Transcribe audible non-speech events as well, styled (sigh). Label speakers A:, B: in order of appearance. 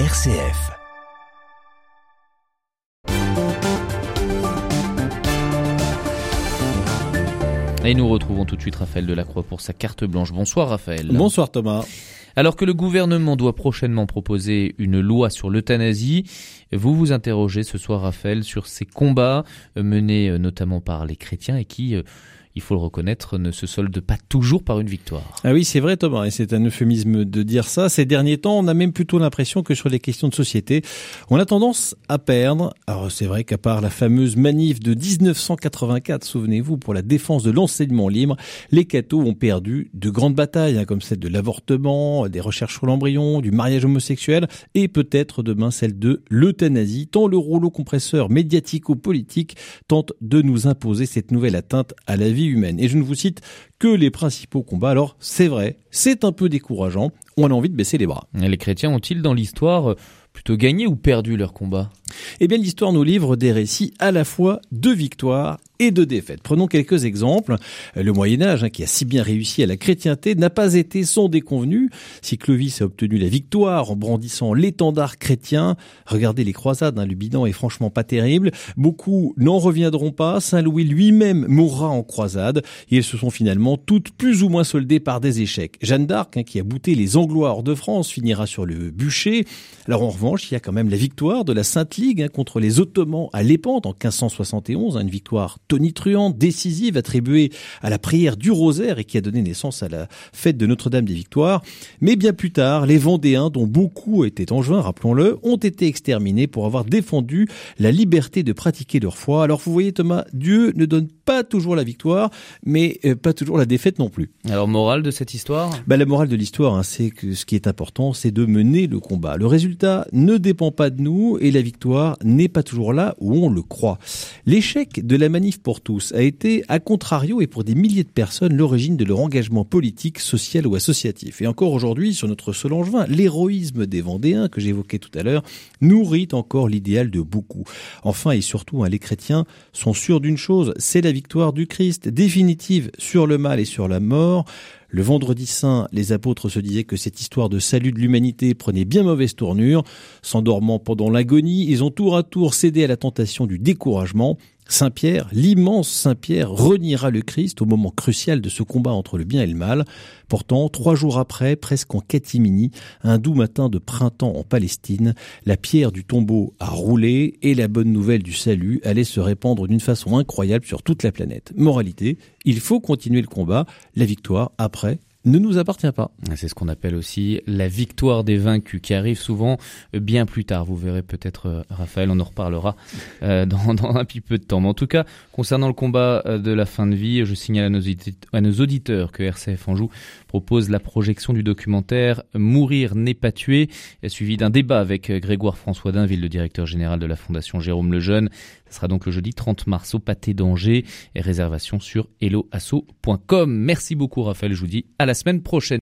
A: RCF.
B: Et nous retrouvons tout de suite Raphaël Delacroix pour sa carte blanche. Bonsoir Raphaël.
C: Bonsoir Thomas.
B: Alors que le gouvernement doit prochainement proposer une loi sur l'euthanasie, vous vous interrogez ce soir Raphaël sur ces combats menés euh, notamment par les chrétiens et qui euh, il faut le reconnaître, ne se solde pas toujours par une victoire.
C: Ah oui, c'est vrai Thomas, et c'est un euphémisme de dire ça. Ces derniers temps, on a même plutôt l'impression que sur les questions de société, on a tendance à perdre. Alors c'est vrai qu'à part la fameuse manif de 1984, souvenez-vous, pour la défense de l'enseignement libre, les cathos ont perdu de grandes batailles, hein, comme celle de l'avortement, des recherches sur l'embryon, du mariage homosexuel, et peut-être demain celle de l'euthanasie, tant le rouleau compresseur médiatico-politique tente de nous imposer cette nouvelle atteinte à la vie humaine. Et je ne vous cite que les principaux combats. Alors c'est vrai, c'est un peu décourageant, on a envie de baisser les bras.
B: Les chrétiens ont-ils dans l'histoire plutôt gagné ou perdu leur combat?
C: Eh bien l'histoire nous livre des récits à la fois de victoires de défaites. Prenons quelques exemples. Le Moyen Âge, hein, qui a si bien réussi à la chrétienté, n'a pas été sans déconvenu. Si Clovis a obtenu la victoire en brandissant l'étendard chrétien, regardez les croisades, hein, le bilan est franchement pas terrible. Beaucoup n'en reviendront pas. Saint Louis lui-même mourra en croisade et elles se sont finalement toutes plus ou moins soldées par des échecs. Jeanne d'Arc, hein, qui a bouté les Anglois hors de France, finira sur le bûcher. Alors en revanche, il y a quand même la victoire de la Sainte Ligue contre les Ottomans à Lépante en 1571, une victoire tonitruante, décisive, attribuée à la prière du rosaire et qui a donné naissance à la fête de Notre-Dame des Victoires. Mais bien plus tard, les Vendéens, dont beaucoup étaient angevins, rappelons-le, ont été exterminés pour avoir défendu la liberté de pratiquer leur foi. Alors vous voyez Thomas, Dieu ne donne pas toujours la victoire, mais euh, pas toujours la défaite non plus.
B: Alors morale de cette histoire?
C: Bah, La morale de l'histoire, hein, c'est que ce qui est important, c'est de mener le combat. Le résultat ne dépend pas de nous et la victoire n'est pas toujours là où on le croit. L'échec de la pour tous a été, à contrario et pour des milliers de personnes, l'origine de leur engagement politique, social ou associatif. Et encore aujourd'hui, sur notre sol angevin, l'héroïsme des Vendéens, que j'évoquais tout à l'heure, nourrit encore l'idéal de beaucoup. Enfin et surtout, hein, les chrétiens sont sûrs d'une chose, c'est la victoire du Christ, définitive sur le mal et sur la mort. Le vendredi saint, les apôtres se disaient que cette histoire de salut de l'humanité prenait bien mauvaise tournure. S'endormant pendant l'agonie, ils ont tour à tour cédé à la tentation du découragement. Saint Pierre, l'immense Saint Pierre, reniera le Christ au moment crucial de ce combat entre le bien et le mal. Pourtant, trois jours après, presque en catimini, un doux matin de printemps en Palestine, la pierre du tombeau a roulé et la bonne nouvelle du salut allait se répandre d'une façon incroyable sur toute la planète. Moralité, il faut continuer le combat, la victoire après ne nous appartient pas.
B: C'est ce qu'on appelle aussi la victoire des vaincus, qui arrive souvent bien plus tard. Vous verrez peut-être, euh, Raphaël, on en reparlera euh, (laughs) dans, un petit peu de temps. Mais en tout cas, concernant le combat euh, de la fin de vie, je signale à nos, auditeurs que RCF Anjou propose la projection du documentaire Mourir n'est pas tué, suivi d'un débat avec Grégoire François Dainville, le directeur général de la Fondation Jérôme Lejeune. Ce sera donc le jeudi 30 mars au Pâté d'Angers et réservation sur helloasso.com. Merci beaucoup Raphaël, je vous dis à semaine prochaine.